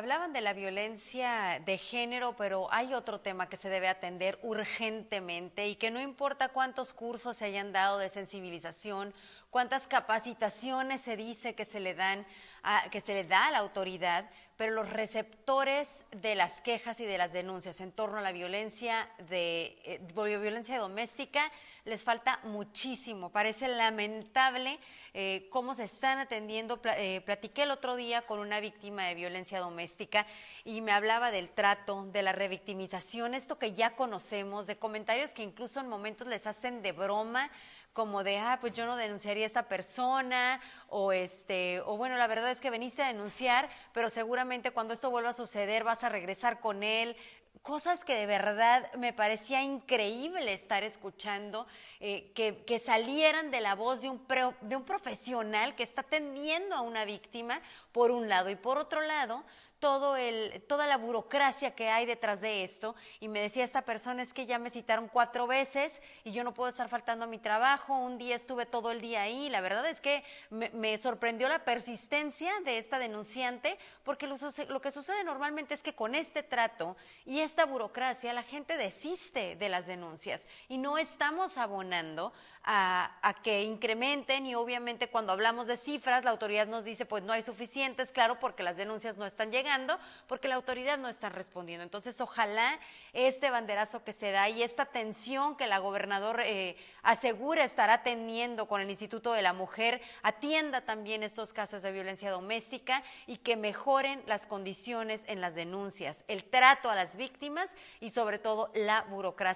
Hablaban de la violencia de género, pero hay otro tema que se debe atender urgentemente y que no importa cuántos cursos se hayan dado de sensibilización, cuántas capacitaciones se dice que se le dan a, que se le da a la autoridad, pero los receptores de las quejas y de las denuncias en torno a la violencia de eh, violencia doméstica les falta muchísimo. Parece lamentable eh, cómo se están atendiendo. Eh, platiqué el otro día con una víctima de violencia doméstica y me hablaba del trato, de la revictimización, esto que ya conocemos, de comentarios que incluso en momentos les hacen de broma como de, ah, pues yo no denunciaría a esta persona, o este, o bueno, la verdad es que veniste a denunciar, pero seguramente cuando esto vuelva a suceder vas a regresar con él. Cosas que de verdad me parecía increíble estar escuchando, eh, que, salieran de la voz de un, de un profesional que está atendiendo a una víctima, por un lado, y por otro lado, todo el, toda la burocracia que hay detrás de esto. Y me decía esta persona, es que ya me citaron cuatro veces y yo no puedo estar faltando a mi trabajo. Un día estuve todo el día ahí. La verdad es que me, sorprendió la persistencia de esta denunciante, porque lo, lo, que sucede normalmente es que con este trato y esta burocracia la gente desiste de las denuncias y no estamos abonando a, a que incrementen y obviamente cuando hablamos de cifras la autoridad nos dice pues no hay suficientes, claro, porque las denuncias no están llegando porque la autoridad no está respondiendo. Entonces, ojalá este banderazo que se da y esta atención que la gobernador eh, asegura estará teniendo con el Instituto de la Mujer atienda también estos casos de violencia doméstica y que mejoren las condiciones en las denuncias, el trato a las víctimas y sobre todo la burocracia.